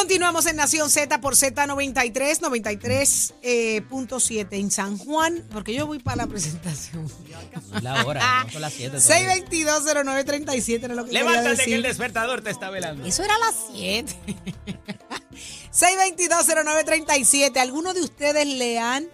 Continuamos en Nación Z por Z93, 93.7 en San Juan, porque yo voy para la presentación. La hora, no son las 7. 6220937 no es lo que Levántate que el decir. despertador te está velando. Eso era a las 7. 6220937. ¿Alguno de ustedes le han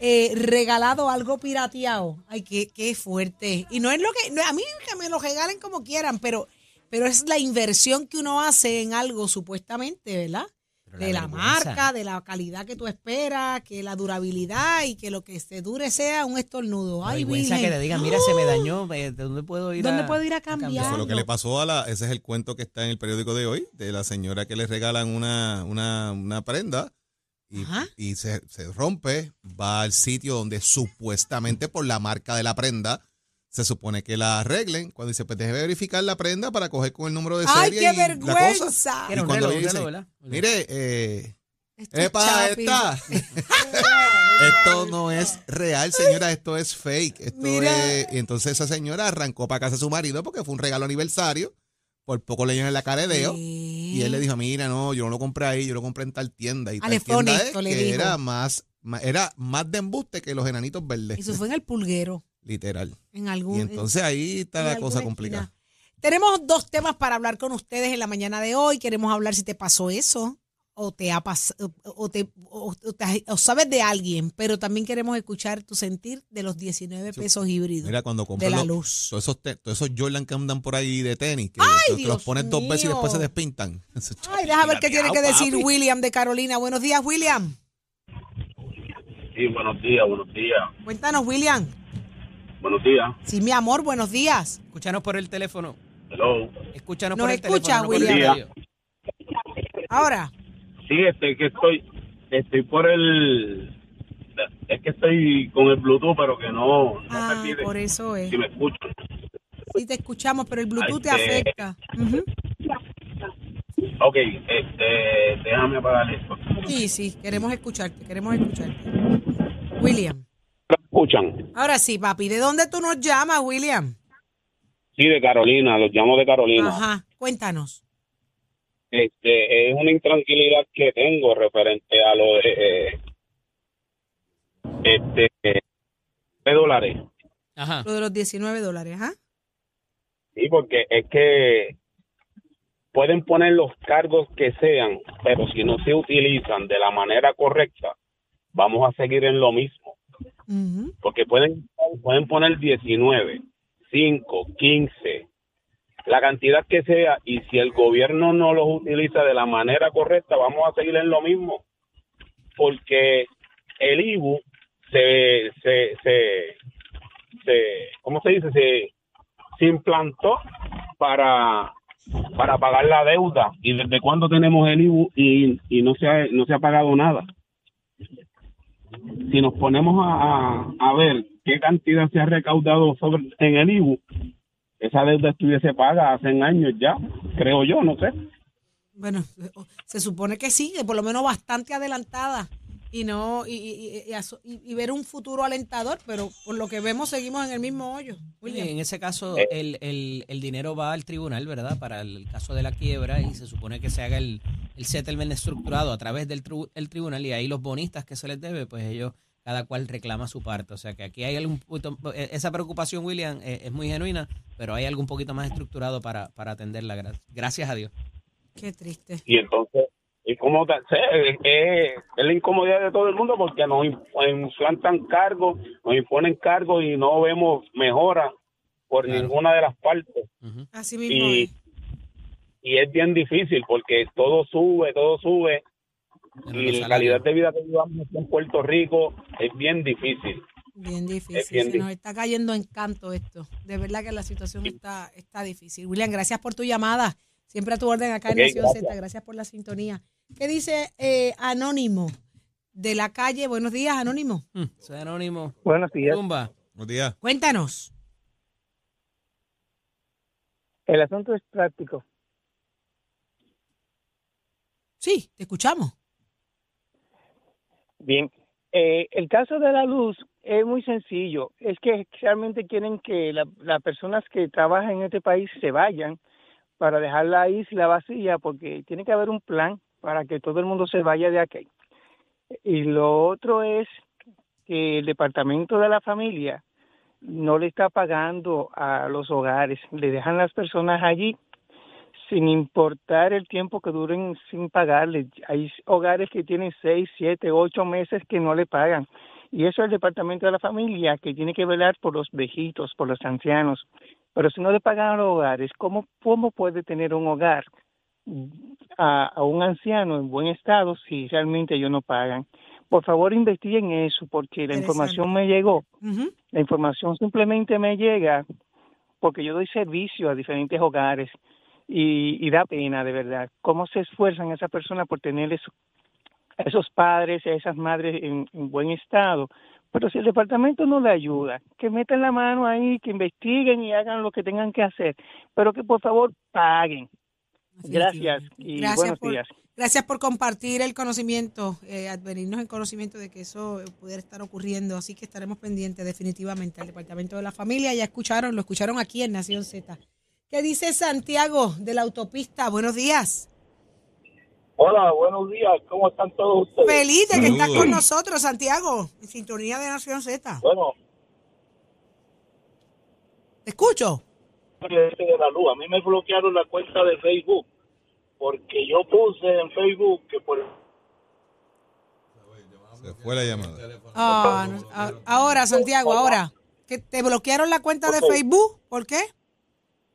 eh, regalado algo pirateado? Ay, qué, qué fuerte. Y no es lo que, no, a mí que me lo regalen como quieran, pero, pero es la inversión que uno hace en algo supuestamente, ¿verdad? La de la vergüenza. marca, de la calidad que tú esperas, que la durabilidad y que lo que se dure sea un estornudo. Ay, vergüenza virgen. que te digan, mira, se me dañó, eh, ¿de dónde puedo ir ¿Dónde a puedo ir a cambiar? Eso es lo que le pasó a la, ese es el cuento que está en el periódico de hoy, de la señora que le regalan una, una, una prenda y, y se, se rompe, va al sitio donde supuestamente por la marca de la prenda se supone que la arreglen. Cuando dice, pues deje verificar la prenda para coger con el número de ¡Ay, serie qué y la cosa. vergüenza! Y cuando reloj, dice, reloj, ¿verdad? Mire, eh, ¡Epa, esta! esto no es real, señora, esto es fake. Esto Mira. es... Y entonces esa señora arrancó para casa de su marido porque fue un regalo aniversario. Por poco le en la cara de Deo. Y él le dijo, mira, no, yo no lo compré ahí, yo lo compré en tal tienda. Y tal tienda honesto, es le que era más, más- era más de embuste que los enanitos verdes. Eso fue en el pulguero, Literal. en algún... Y entonces ahí está en la cosa esquina. complicada. Tenemos dos temas para hablar con ustedes en la mañana de hoy. Queremos hablar si te pasó eso o te ha pasado o, te, o, o te- o sabes de alguien, pero también queremos escuchar tu sentir de los 19 pesos híbridos Mira, cuando de compras la los- luz. todos esos, te- todos esos Jordan que andan por ahí de tenis, que, ¡Ay, que los pones dos veces y después se despintan. Ay, déjame ver qué tiene que decir papi. William de Carolina. Buenos días, William. Sí, buenos días, buenos días, Cuéntanos, William. Buenos días. Sí, mi amor, buenos días. Escúchanos por el teléfono. Hello. Escúchanos Nos por el escucha, teléfono. no por el William. radio. Ahora, Sí, este, que estoy, estoy por el, es que estoy con el Bluetooth, pero que no, no ah, me pide por eso es. si me escuchan. Sí te escuchamos, pero el Bluetooth te Ay, eh. afecta. Ujú. Ok, este, déjame apagar esto. Sí, sí, queremos escucharte, queremos escucharte. William. Ahora sí, papi, ¿de dónde tú nos llamas, William? Sí, de Carolina, los llamo de Carolina. Ajá, cuéntanos. Este, es una intranquilidad que tengo referente a lo de, eh, este, de dólares. Ajá. Lo de los 19 dólares, ¿ah? Sí, porque es que pueden poner los cargos que sean, pero si no se utilizan de la manera correcta, vamos a seguir en lo mismo. Porque pueden, pueden poner 19, 5, 15, la cantidad que sea, y si el gobierno no los utiliza de la manera correcta, vamos a seguir en lo mismo. Porque el IBU se, se, se, se ¿cómo se dice? Se, se implantó para para pagar la deuda y desde cuándo tenemos el IBU y, y no se no se ha pagado nada si nos ponemos a, a, ver qué cantidad se ha recaudado sobre en el IBU esa deuda estuviese paga hace años ya creo yo no sé. Bueno, se supone que sí, por lo menos bastante adelantada y no y, y- y- ver un futuro alentador, pero por lo que vemos seguimos en el mismo hoyo. William. En ese caso, Eh. el, el, el dinero va al tribunal, ¿verdad? Para el caso de la quiebra y se supone que se haga el, el settlement estructurado a través del tribu- el tribunal y ahí los bonistas que se les debe, pues ellos, cada cual reclama su parte. O sea que aquí hay algún poquito- eh, esa preocupación, William, eh, es muy genuina, pero hay algo un poquito más estructurado para, para atenderla. gra- Gracias a Dios. Qué triste. y entonces y como es, es- la incomodidad de todo el mundo porque nos im- implantan cargos nos imponen cargos y no vemos mejora por Claro. ninguna de las partes. Así mismo y, es. y es bien difícil porque todo sube, todo sube y la calidad de vida que llevamos aquí en Puerto Rico es bien difícil. Bien difícil. Es bien Se nos está cayendo en canto esto. De verdad que la situación está, está difícil. William, gracias por tu llamada. Siempre a tu orden acá en Nación gracias. Z. Gracias por la sintonía. ¿Qué dice eh, Anónimo de la calle? Buenos días, Anónimo. Mm, Soy anónimo. Buenos días. Zumba. Buenos días. Cuéntanos. El asunto es práctico. Sí, te escuchamos. Bien, eh, el caso de la luz es muy sencillo. Es que realmente quieren que la- las personas que trabajan en este país se vayan para dejar la isla vacía porque tiene que haber un plan para que todo el mundo se vaya de aquí. Y lo otro es que el departamento de la familia no le está pagando a los hogares, le dejan las personas allí sin importar el tiempo que duren sin pagarle. Hay hogares que tienen seis, siete, ocho meses que no le pagan. Y eso es el departamento de la familia que tiene que velar por los viejitos, por los ancianos. Pero si no le pagan a los hogares, ¿cómo, cómo puede tener un hogar a, a un anciano en buen estado si realmente ellos no pagan? Por favor, investiguen eso porque la información me llegó. La información simplemente me llega porque yo doy servicio a diferentes hogares y, y da pena, de verdad, cómo se esfuerzan esas personas por tener eso- a esos padres, a esas madres en, en buen estado. Pero si el departamento no le ayuda, que metan la mano ahí, que investiguen y hagan lo que tengan que hacer, pero que por favor paguen. Gracias y Gracias buenos por, días. Gracias por compartir el conocimiento, eh, advenirnos el conocimiento de que eso pudiera estar ocurriendo. Así que estaremos pendientes definitivamente al Departamento de la Familia. Ya escucharon, lo escucharon aquí en Nación Z. ¿Qué dice Santiago de la autopista? Buenos días. Hola, buenos días. ¿Cómo están todos ustedes? Feliz de que estás con nosotros, Santiago, en sintonía de Nación Z. Bueno, Te escucho. este de la luz. A mí me bloquearon la cuenta de Facebook porque yo puse en Facebook que por Se fue la llamada. Ah, no, ah, ahora, Santiago, ahora. que ¿Te bloquearon la cuenta de Ok. Facebook? ¿Por qué?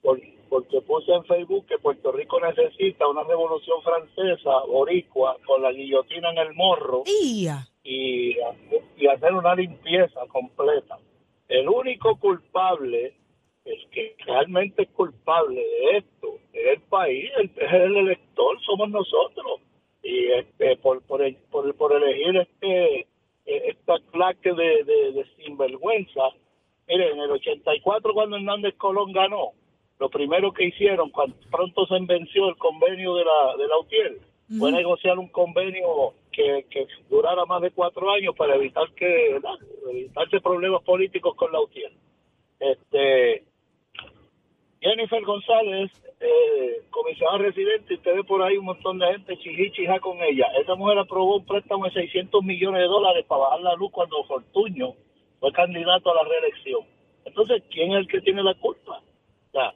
por- porque puse en Facebook que Puerto Rico necesita una revolución francesa, boricua, con la guillotina en el morro Ia. y, y hacer una limpieza completa. El único culpable, el que realmente es culpable de esto, es el país, el, es el elector, somos nosotros. Y este, por, por, el- por, por elegir este esta clase de, de, de sinvergüenza, miren, en el 84 cuando Hernández Colón ganó, lo primero que hicieron cuando pronto se venció el convenio de la, de la UTIER fue negociar un convenio que, que durara más de cuatro años para evitar que ¿verdad? evitarse problemas políticos con la UTIER. Este, Jennifer González, eh, comisionada residente, y usted ve por ahí un montón de gente chiji chija con ella. Esa mujer aprobó un préstamo de 600 millones de dólares para bajar la luz cuando Fortuño fue candidato a la reelección. Entonces, ¿quién es el que tiene la culpa? O sea,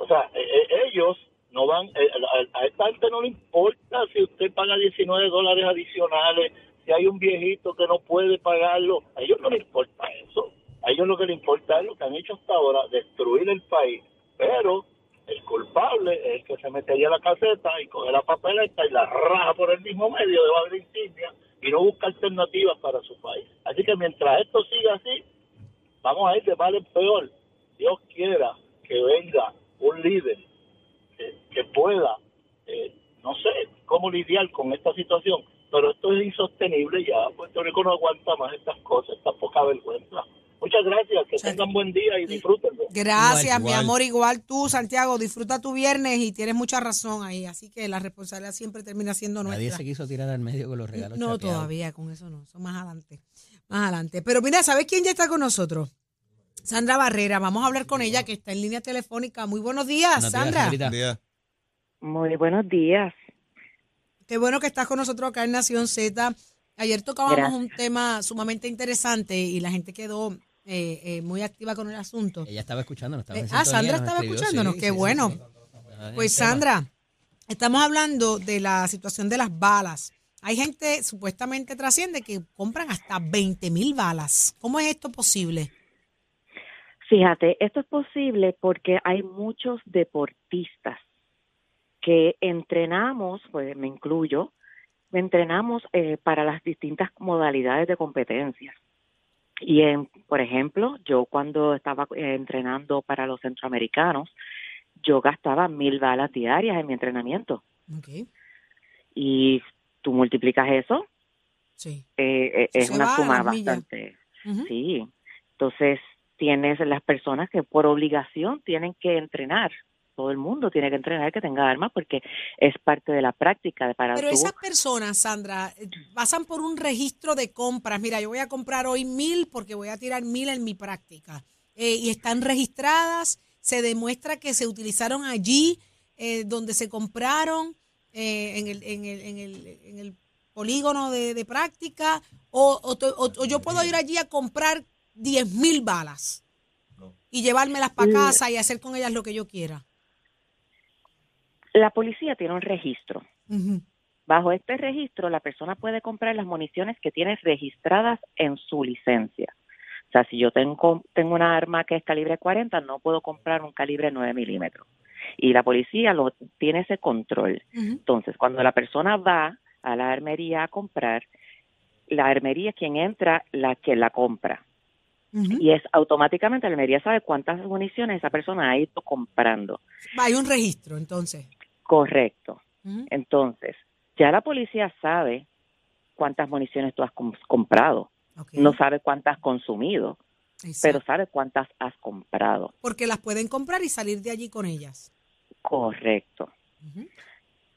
o sea, eh, eh, ellos no van, eh, a, a esta gente no le importa si usted paga 19 dólares adicionales, si hay un viejito que no puede pagarlo, a ellos no les importa eso. A ellos lo que les importa es lo que han hecho hasta ahora, destruir el país. Pero el culpable es el que se mete allá a la caseta y coge la papeleta y la raja por el mismo medio de la insignia y no busca alternativas para su país. Así que mientras esto siga así, vamos a ir de mal en peor. Dios quiera que venga un líder que, que pueda, eh, no sé cómo lidiar con esta situación, pero esto es insostenible ya. Puerto Rico no aguanta más estas cosas, esta poca vergüenza. Muchas gracias, que tengan buen día y disfrútenlo. Gracias, Igual, mi igual. amor. Igual tú, Santiago, disfruta tu viernes y tienes mucha razón ahí. Así que la responsabilidad siempre termina siendo Nadie nuestra. se quiso tirar al medio con los regalos No, chapeados. todavía con eso no. Eso más adelante. Más adelante. Pero mira, ¿sabes quién ya está con nosotros? Sandra Barrera. Vamos a hablar con ella, que está en línea telefónica. Muy buenos días, Buenos días, Sandra. señorita. Buen día. Muy buenos días. Qué bueno que estás con nosotros acá en Nación Z. Ayer tocábamos Gracias. un tema sumamente interesante y la gente quedó eh, eh, muy activa con el asunto. Ella estaba escuchándonos. Estaba Eh, ah, Sandra estaba escribió, escuchándonos. sí, Qué sí, bueno. sí. Pues. Sandra, estamos hablando de la situación de las balas. Hay gente, supuestamente trasciende, que compran hasta 20 mil balas. ¿Cómo es esto posible? Fíjate, esto es posible porque hay muchos deportistas que entrenamos, pues me incluyo, entrenamos eh, para las distintas modalidades de competencias. Y, en, por ejemplo, yo cuando estaba eh, entrenando para los centroamericanos, yo gastaba mil balas diarias en mi entrenamiento. Ok, Y tú multiplicas eso, sí. eh, eh, es Se una suma bastante. Sí, entonces tienes las personas que por obligación tienen que entrenar todo el mundo tiene que entrenar que tenga armas porque es parte de la práctica de para Pero tú- esas personas, Sandra, eh, pasan por un registro de compras. Mira, yo voy a comprar hoy mil porque voy a tirar mil en mi práctica. Eh, y están registradas, se demuestra que se utilizaron allí eh, donde se compraron, eh, en, el, en, el, en, el, en el polígono de, de práctica, o, o to- o- o yo puedo ir allí a comprar 10 mil balas y llevármelas para Mm. casa y hacer con ellas lo que yo quiera. la policía tiene un registro. Bajo este registro, la persona puede comprar las municiones que tiene registradas en su licencia. O sea, si yo tengo, tengo una arma que es calibre 40, no puedo comprar un calibre 9 milímetros. Y la policía lo tiene ese control. Entonces, cuando la persona va a la armería a comprar, la armería es quien entra, la que la compra. Y es automáticamente la armería sabe cuántas municiones esa persona ha ido comprando. Hay un registro, entonces. Correcto. Entonces, ya la policía sabe cuántas municiones tú has com- comprado. No sabe cuántas has consumido, Exacto. pero sabe cuántas has comprado. Porque las pueden comprar y salir de allí con ellas. Correcto.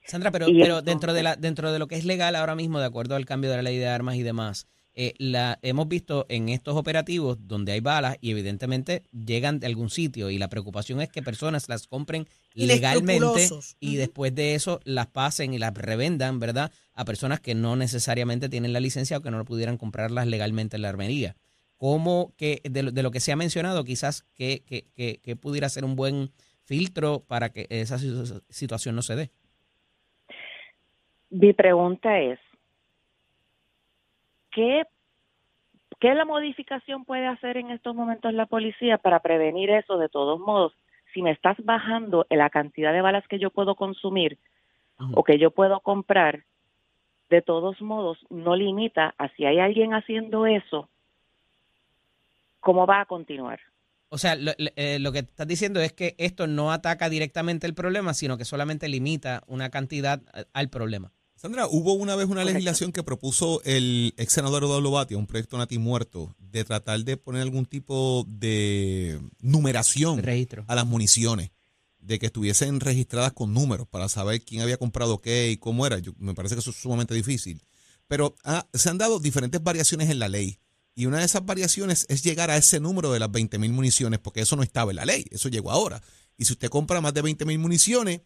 Sandra, pero, pero dentro de la dentro de lo que es legal ahora mismo, de acuerdo al cambio de la ley de armas y demás, eh, la hemos visto en estos operativos donde hay balas y evidentemente llegan de algún sitio y la preocupación es que personas las compren legalmente y después de eso las pasen y las revendan, ¿verdad? A personas que no necesariamente tienen la licencia o que no pudieran comprarlas legalmente en la armería. ¿Cómo que de, lo- de lo que se ha mencionado, quizás que, que, que, que pudiera ser un buen filtro para que esa situ- situación no se dé? Mi pregunta es, ¿qué, ¿qué la modificación puede hacer en estos momentos la policía para prevenir eso de todos modos? Si me estás bajando la cantidad de balas que yo puedo consumir o que yo puedo comprar, de todos modos no limita a si hay alguien haciendo eso, ¿cómo va a continuar? O sea, lo, eh, lo que estás diciendo es que esto no ataca directamente el problema, sino que solamente limita una cantidad eh, al problema. Sandra, hubo una vez una Correcto. legislación que propuso el ex senador Eduardo Batia, un proyecto Nati muerto, de tratar de poner algún tipo de numeración Registro. a las municiones, de que estuviesen registradas con números para saber quién había comprado qué y cómo era. Yo, me parece que eso es sumamente difícil. Pero ah, se han dado diferentes variaciones en la ley. Y una de esas variaciones es llegar a ese número de las 20 mil municiones, porque eso no estaba en la ley, eso llegó ahora. Y si usted compra más de 20 mil municiones,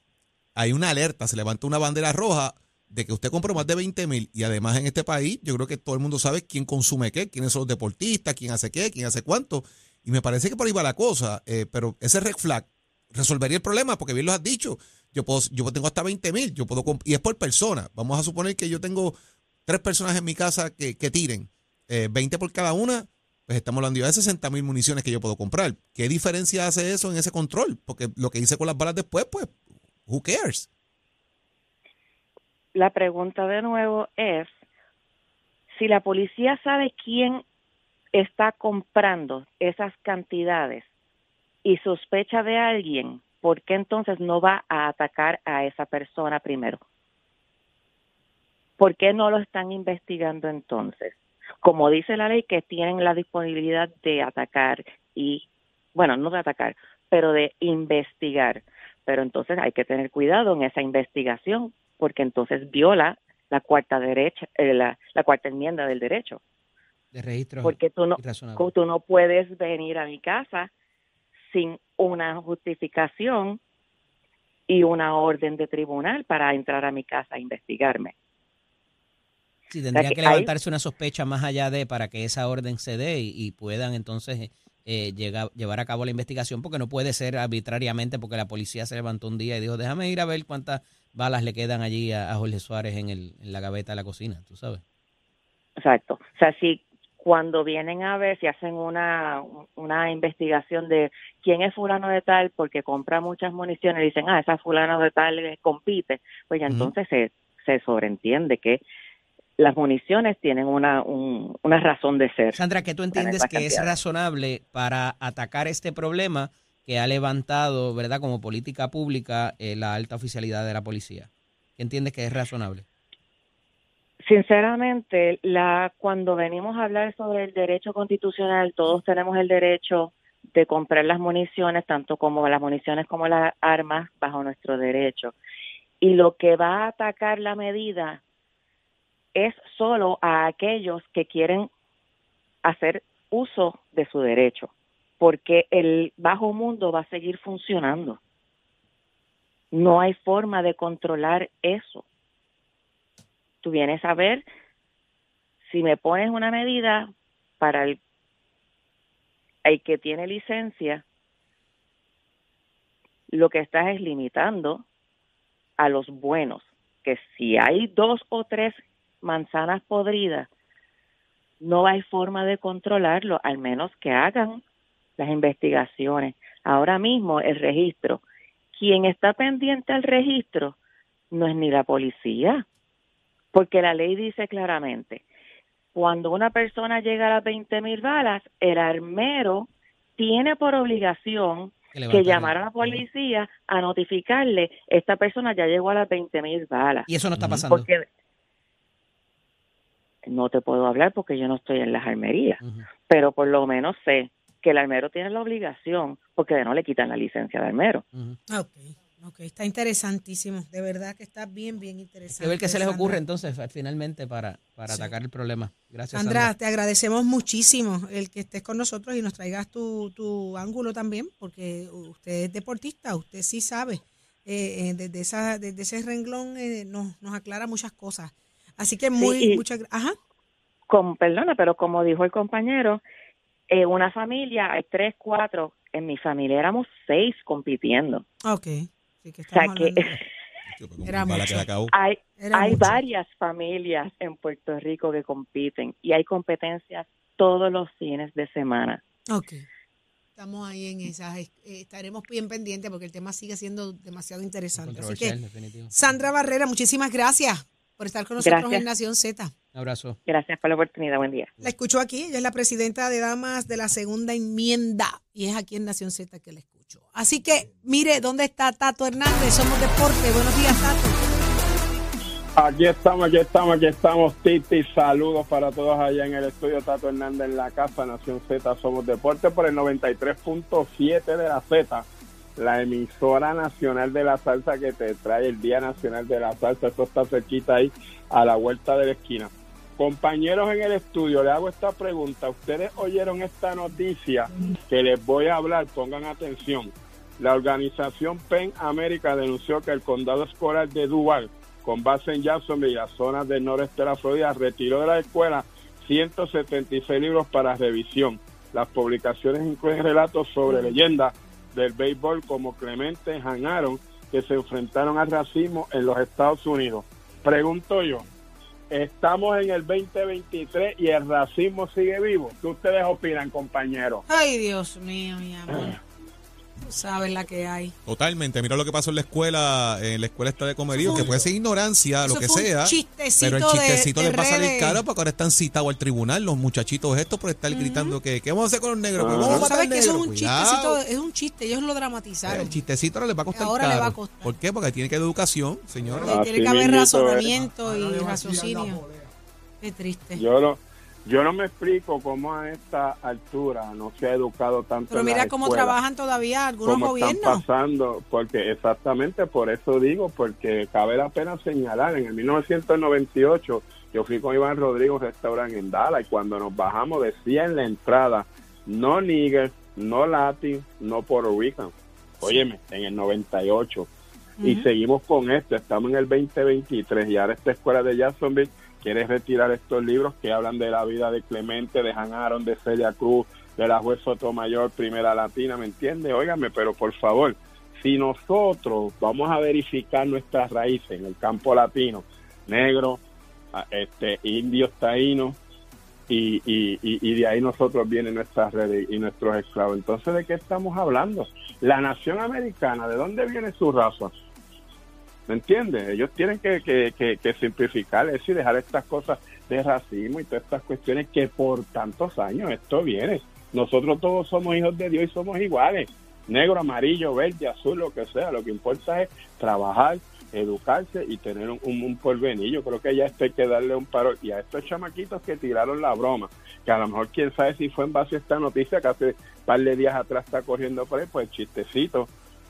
hay una alerta, se levanta una bandera roja de que usted compró más de 20 mil. Y además en este país, yo creo que todo el mundo sabe quién consume qué, quiénes son los deportistas, quién hace qué, quién hace cuánto. Y me parece que por ahí va la cosa. eh, pero ese red flag resolvería el problema, porque bien lo has dicho. Yo puedo, yo tengo hasta 20 mil, yo puedo y es por persona. Vamos a suponer que yo tengo tres personas en mi casa que, que tiren, eh, 20 por cada una, pues estamos hablando de 60 mil municiones que yo puedo comprar. ¿Qué diferencia hace eso en ese control? Porque lo que hice con las balas después, pues, who cares? La pregunta de nuevo es, si la policía sabe quién está comprando esas cantidades y sospecha de alguien, ¿por qué entonces no va a atacar a esa persona primero? ¿Por qué no lo están investigando entonces? Como dice la ley, que tienen la disponibilidad de atacar y, bueno, no de atacar, pero de investigar. Pero entonces hay que tener cuidado en esa investigación, porque entonces viola la cuarta derecha, eh, la, la cuarta enmienda del derecho. De registro. Porque tú no, tú no puedes venir a mi casa sin una justificación y una orden de tribunal para entrar a mi casa a investigarme. Sí, tendría que que hay- levantarse una sospecha más allá de para que esa orden se dé y, y puedan entonces eh, llegar, llevar a cabo la investigación, porque no puede ser arbitrariamente porque la policía se levantó un día y dijo, déjame ir a ver cuántas balas le quedan allí a, a Jorge Suárez en, el, en la gaveta de la cocina, tú sabes. Exacto. O sea, si cuando vienen a ver, si hacen una, una investigación de quién es fulano de tal porque compra muchas municiones, dicen, ah, esa fulano de tal compite, pues ya entonces se, se sobreentiende que las municiones tienen una, un- una razón de ser. Sandra, ¿qué tú entiendes que es razonable para atacar este problema que ha levantado, verdad, como política pública eh, la alta oficialidad de la policía? ¿Qué entiendes que es razonable? Sinceramente, la cuando venimos a hablar sobre el derecho constitucional, todos tenemos el derecho de comprar las municiones, tanto como las municiones como las armas, bajo nuestro derecho. Y lo que va a atacar la medida es solo a aquellos que quieren hacer uso de su derecho, porque el bajo mundo va a seguir funcionando. No hay forma de controlar eso. Tú vienes a ver si me pones una medida para el, el que tiene licencia, lo que estás es limitando a los buenos, que si hay dos o tres manzanas podridas, no hay forma de controlarlo, al menos que hagan las investigaciones. Ahora mismo el registro, quien está pendiente al registro no es ni la policía, porque la ley dice claramente, cuando una persona llega a las 20 mil balas, el armero tiene por obligación Que llamar a la policía a notificarle, esta persona ya llegó a las 20 mil balas. Y eso no está pasando. Porque no te puedo hablar porque yo no estoy en las armerías, pero por lo menos sé que el armero tiene la obligación porque de no le quitan la licencia de armero. Ujú. Ok, ok, está interesantísimo. De verdad que está bien, bien interesante. Que ver qué se les ocurre entonces finalmente para, para Sí. atacar el problema. Gracias, Sandra, Sandra. te agradecemos muchísimo el que estés con nosotros y nos traigas tu, tu ángulo también, porque usted es deportista, usted sí sabe. Eh, eh, desde, esa, desde ese renglón eh, nos, nos aclara muchas cosas. Así que muy, y- muchas gra- Ajá. Como, perdona, pero como dijo el compañero, en una familia hay tres, cuatro, en mi familia éramos seis compitiendo. Ok. Sí, que O sea que Era acabó. hay, Era hay varias familias en Puerto Rico que compiten y hay competencias todos los fines de semana. Ok. Estamos ahí en esas. eh, estaremos bien pendientes porque el tema sigue siendo demasiado interesante. Así que. Sandra Barrera, muchísimas gracias por estar con nosotros Gracias. en Nación Z. Un abrazo. Gracias por la oportunidad. Buen día. La escucho aquí, ella es la presidenta de Damas de la Segunda Enmienda y es aquí en Nación Z que la escucho. Así que, mire, ¿dónde está Tato Hernández? Somos Deporte. Buenos días, Tato. Aquí estamos, aquí estamos, aquí estamos, Titi. Saludos para todos allá en el estudio Tato Hernández en la casa Nación Z. Somos Deporte por el 93.7 de la Z, la emisora nacional de la salsa que te trae el Día Nacional de la Salsa. Esto está cerquita ahí, a la vuelta de la esquina. Compañeros en el estudio, le hago esta pregunta. Ustedes oyeron esta noticia que les voy a hablar, pongan atención. La organización PEN América denunció que el condado escolar de Duval, con base en Jacksonville las zonas del noreste de la Florida, retiró de la escuela 176 libros para revisión. Las publicaciones incluyen relatos sobre leyendas del béisbol como Clemente Han Aaron, que se enfrentaron al racismo en los Estados Unidos. Pregunto yo, estamos en el 2023 y el racismo sigue vivo. ¿Qué ustedes opinan, compañeros? Ay, Dios mío, mi amor. Tú sabes la que hay. Totalmente. Mira lo que pasó en la escuela, en la escuela esta de comerío, que puede ser ignorancia, lo que fue un sea. chistecito Pero el de- chistecito de les va a salir redes. caro porque ahora están citados al tribunal los muchachitos estos por estar gritando que ¿qué vamos a hacer con los negros? Pues vamos a matar sabes que eso es un Cuidado. chistecito, es un chiste, ellos lo dramatizaron. El chistecito ahora les va a costar Ahora le va a costar. ¿Por qué? Porque tiene que haber educación, señores. Ah, Tiene que haber mismito es. razonamiento y raciocinio. Qué triste. Yo no, yo no me explico cómo a esta altura no se ha educado tanto. Pero mira cómo trabajan todavía algunos cómo están gobiernos. pasando, porque exactamente por eso digo, porque cabe la pena señalar, en el 1998 yo fui con Iván Rodrigo a un restaurante en Dallas y cuando nos bajamos decía en la entrada, no niggers, no latin, no Puerto Rican. Óyeme, en el 98. Y Ujú. seguimos con esto, estamos en el 2023 y ahora esta escuela de Jacksonville quiere retirar estos libros que hablan de la vida de Clemente, de Han Aaron, de Celia Cruz, de la juez Sotomayor, primera latina, ¿me entiende? Óigame, pero por favor, si nosotros vamos a verificar nuestras raíces en el campo latino, negro, a- este, indios, taínos, y, y, y de ahí nosotros vienen nuestras redes y nuestros esclavos. Entonces, ¿de qué estamos hablando? La nación americana, ¿de dónde viene su raza? ¿Me entiendes? Ellos tienen que, que, que, que simplificar eso y dejar estas cosas de racismo y todas estas cuestiones que por tantos años esto viene. Nosotros todos somos hijos de Dios y somos iguales. Negro, amarillo, verde, azul, lo que sea. Lo que importa es trabajar, educarse y tener un, un, creo que ya esto hay que darle un paro. Y a estos chamaquitos que tiraron la broma, que a lo mejor quién sabe si fue en base a esta noticia que hace un par de días atrás está corriendo por ahí, pues chistecito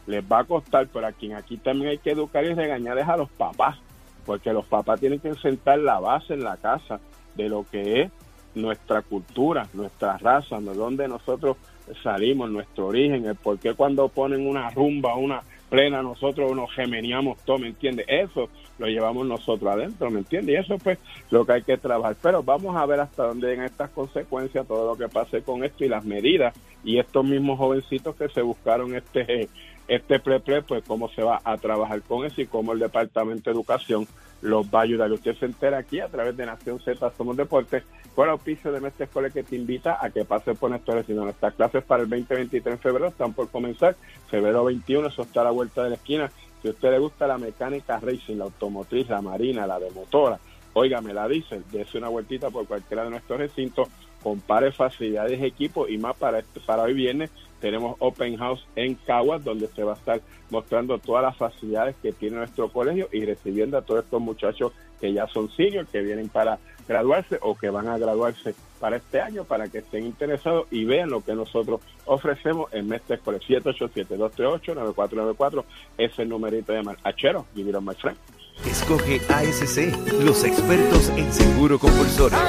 les va a costar, pero a quien aquí también hay que educar y regañar es a los papás, porque los papás tienen que sentar la base en la casa de lo que es nuestra cultura, nuestra raza, de donde nosotros salimos, nuestro origen, el por qué cuando ponen una rumba, una plena, nosotros nos gemeniamos todo, ¿me? Eso lo llevamos nosotros adentro, ¿me entiendes? Y eso pues lo que hay que trabajar. Pero vamos a ver hasta dónde llegan estas consecuencias, todo lo que pase con esto y las medidas y estos mismos jovencitos que se buscaron este este pre-pre, pues cómo se va a trabajar con eso y cómo el Departamento de Educación los va a ayudar. Usted se entera aquí a través de Nación Z Somos Deportes con el auspicio de Mestre Escuela que te invita a que pase por nuestro sino nuestras clases para el 2023 en febrero están por comenzar. Febrero 21, eso está a la vuelta de la esquina. Si a usted le gusta la mecánica racing, la automotriz, la marina, la de motora, óigame, la diésel, dése una vueltita por cualquiera de nuestros recintos, compare facilidades, equipo y más para, este, para hoy viernes tenemos Open House en Caguas, donde se va a estar mostrando todas las facilidades que tiene nuestro colegio y recibiendo a todos estos muchachos que ya son seniors, que vienen para graduarse o que van a graduarse para este año, para que estén interesados y vean lo que nosotros ofrecemos en Mestre por el 787-238-9494. Es el numerito de llamar. Achero, give it on my friend. Escoge ASC, los expertos en seguro compulsorio.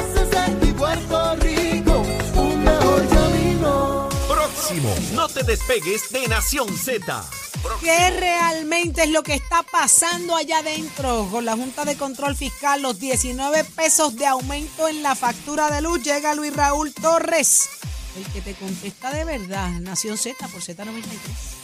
Próximo, no te despegues de Nación Z. ¿Qué realmente es lo que está pasando allá adentro con la Junta de Control Fiscal? Los 19 pesos de aumento en la factura de luz. Llega Luis Raúl Torres, el que te contesta de verdad. Nación Z por Z93.